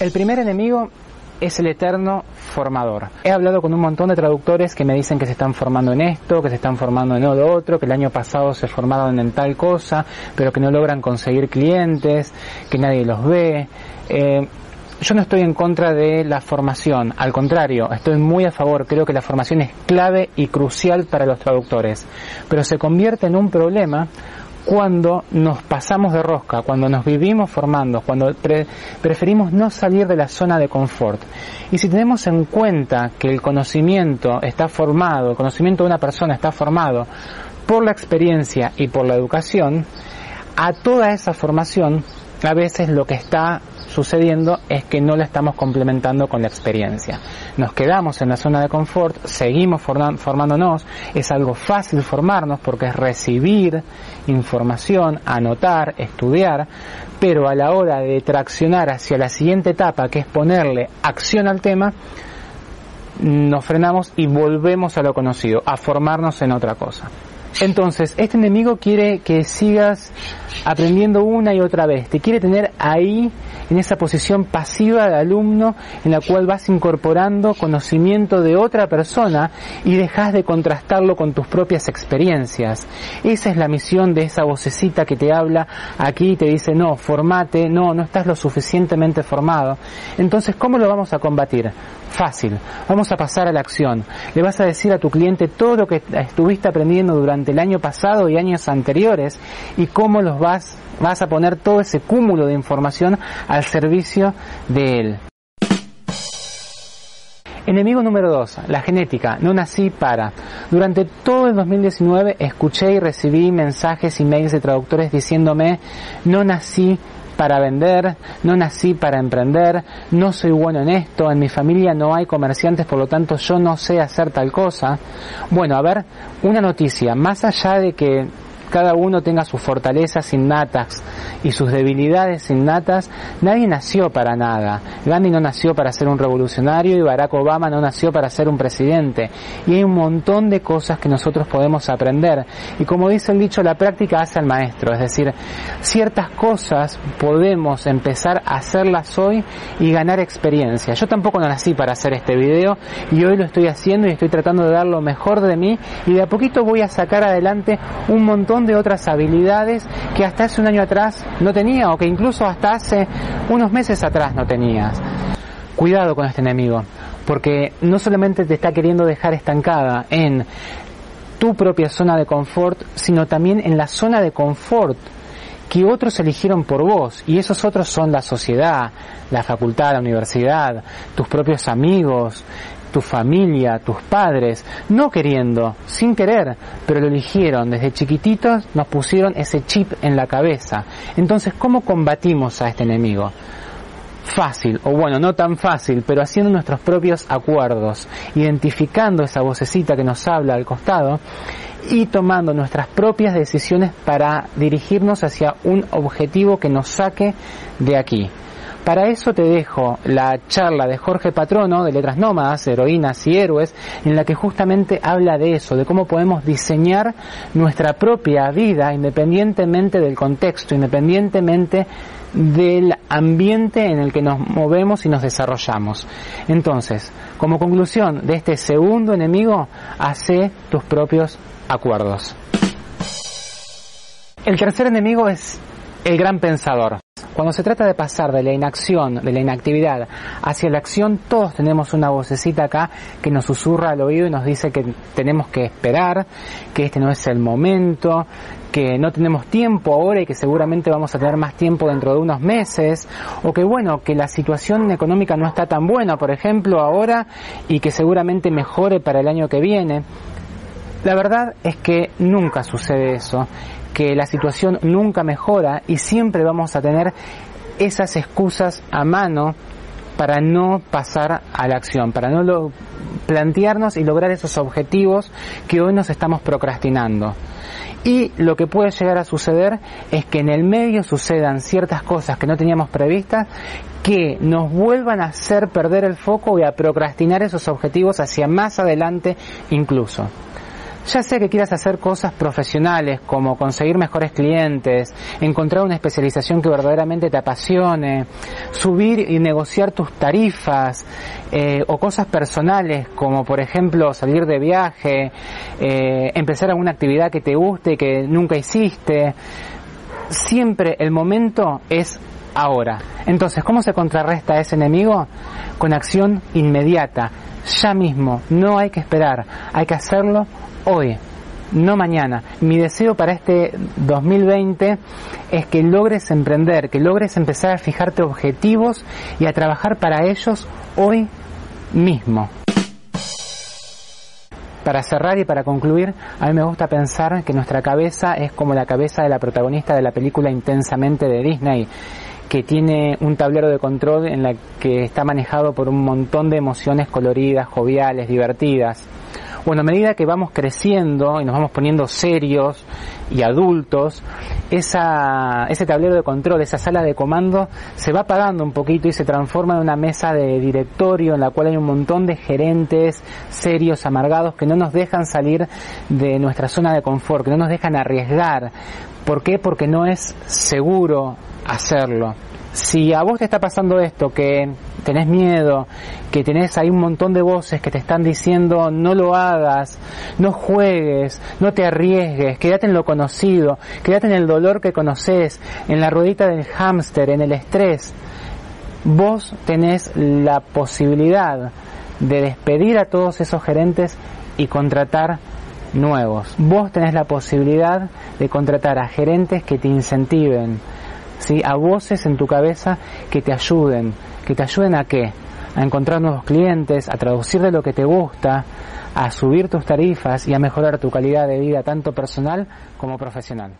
El primer enemigo es el eterno formador. He hablado con un montón de traductores que me dicen que se están formando en esto, que se están formando en lo otro, que el año pasado se formaron en tal cosa, pero que no logran conseguir clientes, que nadie los ve. Eh, yo no estoy en contra de la formación, al contrario, estoy muy a favor, creo que la formación es clave y crucial para los traductores, pero se convierte en un problema cuando nos pasamos de rosca, cuando nos vivimos formando, cuando preferimos no salir de la zona de confort. Y si tenemos en cuenta que el conocimiento está formado, el conocimiento de una persona está formado por la experiencia y por la educación, a toda esa formación a veces lo que está sucediendo es que no la estamos complementando con la experiencia. Nos quedamos en la zona de confort, seguimos formándonos, es algo fácil formarnos porque es recibir información, anotar, estudiar, pero a la hora de traccionar hacia la siguiente etapa, que es ponerle acción al tema, nos frenamos y volvemos a lo conocido, a formarnos en otra cosa. Entonces, este enemigo quiere que sigas aprendiendo una y otra vez. Te quiere tener ahí, en esa posición pasiva de alumno, en la cual vas incorporando conocimiento de otra persona y dejas de contrastarlo con tus propias experiencias. Esa es la misión de esa vocecita que te habla aquí y te dice, no, formate, no, no estás lo suficientemente formado. Entonces, ¿cómo lo vamos a combatir? Fácil. Vamos a pasar a la acción. Le vas a decir a tu cliente todo lo que estuviste aprendiendo durante el año pasado y años anteriores y cómo los vas, vas a poner todo ese cúmulo de información al servicio de él. Enemigo número 2, la genética. No nací para. Durante todo el 2019 escuché y recibí mensajes y mails de traductores diciéndome no nací para vender, no nací para emprender, no soy bueno en esto, en mi familia no hay comerciantes, por lo tanto yo no sé hacer tal cosa. Bueno, a ver, una noticia, más allá de que cada uno tenga sus fortalezas innatas y sus debilidades innatas, nadie nació para nada. Gandhi no nació para ser un revolucionario y Barack Obama no nació para ser un presidente. Y hay un montón de cosas que nosotros podemos aprender. Y como dice el dicho, la práctica hace al maestro. Es decir, ciertas cosas podemos empezar a hacerlas hoy y ganar experiencia. Yo tampoco no nací para hacer este video y hoy lo estoy haciendo y estoy tratando de dar lo mejor de mí y de a poquito voy a sacar adelante un montón de otras habilidades que hasta hace un año atrás no tenía o que incluso hasta hace unos meses atrás no tenías. Cuidado con este enemigo, porque no solamente te está queriendo dejar estancada en tu propia zona de confort, sino también en la zona de confort que otros eligieron por vos, y esos otros son la sociedad, la facultad, la universidad, tus propios amigos, tu familia, tus padres, no queriendo, sin querer, pero lo eligieron. Desde chiquititos nos pusieron ese chip en la cabeza. Entonces, ¿cómo combatimos a este enemigo? Fácil, o bueno, no tan fácil, pero haciendo nuestros propios acuerdos, identificando esa vocecita que nos habla al costado y tomando nuestras propias decisiones para dirigirnos hacia un objetivo que nos saque de aquí. Para eso te dejo la charla de Jorge Patrono de Letras Nómadas, Heroínas y Héroes, en la que justamente habla de eso, de cómo podemos diseñar nuestra propia vida independientemente del contexto, independientemente del ambiente en el que nos movemos y nos desarrollamos. Entonces, como conclusión de este segundo enemigo, hace tus propios acuerdos. El tercer enemigo es el gran pensador. Cuando se trata de pasar de la inacción, de la inactividad, hacia la acción, todos tenemos una vocecita acá que nos susurra al oído y nos dice que tenemos que esperar, que este no es el momento, que no tenemos tiempo ahora y que seguramente vamos a tener más tiempo dentro de unos meses, o que bueno, que la situación económica no está tan buena, por ejemplo, ahora, y que seguramente mejore para el año que viene. La verdad es que nunca sucede eso, que la situación nunca mejora y siempre vamos a tener esas excusas a mano para no pasar a la acción, para no lo, plantearnos y lograr esos objetivos que hoy nos estamos procrastinando. Y lo que puede llegar a suceder es que en el medio sucedan ciertas cosas que no teníamos previstas que nos vuelvan a hacer perder el foco y a procrastinar esos objetivos hacia más adelante incluso. Ya sé que quieras hacer cosas profesionales como conseguir mejores clientes, encontrar una especialización que verdaderamente te apasione, subir y negociar tus tarifas eh, o cosas personales como por ejemplo salir de viaje, eh, empezar alguna actividad que te guste y que nunca hiciste. Siempre el momento es ahora. Entonces, ¿cómo se contrarresta a ese enemigo? Con acción inmediata, ya mismo, no hay que esperar, hay que hacerlo hoy, no mañana. Mi deseo para este 2020 es que logres emprender, que logres empezar a fijarte objetivos y a trabajar para ellos hoy mismo. Para cerrar y para concluir, a mí me gusta pensar que nuestra cabeza es como la cabeza de la protagonista de la película Intensamente de Disney que tiene un tablero de control en la que está manejado por un montón de emociones coloridas, joviales, divertidas. Bueno, a medida que vamos creciendo y nos vamos poniendo serios y adultos, ese tablero de control, esa sala de comando, se va apagando un poquito y se transforma en una mesa de directorio en la cual hay un montón de gerentes serios, amargados, que no nos dejan salir de nuestra zona de confort, que no nos dejan arriesgar. ¿Por qué? Porque no es seguro hacerlo. Si a vos te está pasando esto, que tenés miedo, que tenés ahí un montón de voces que te están diciendo no lo hagas, no juegues, no te arriesgues, quédate en lo conocido, quédate en el dolor que conoces, en la ruedita del hámster, en el estrés, vos tenés la posibilidad de despedir a todos esos gerentes y contratar nuevos. Vos tenés la posibilidad de contratar a gerentes que te incentiven, ¿sí? a voces en tu cabeza que te ayuden. ¿Que te ayuden a qué? A encontrar nuevos clientes, a traducir de lo que te gusta, a subir tus tarifas y a mejorar tu calidad de vida tanto personal como profesional.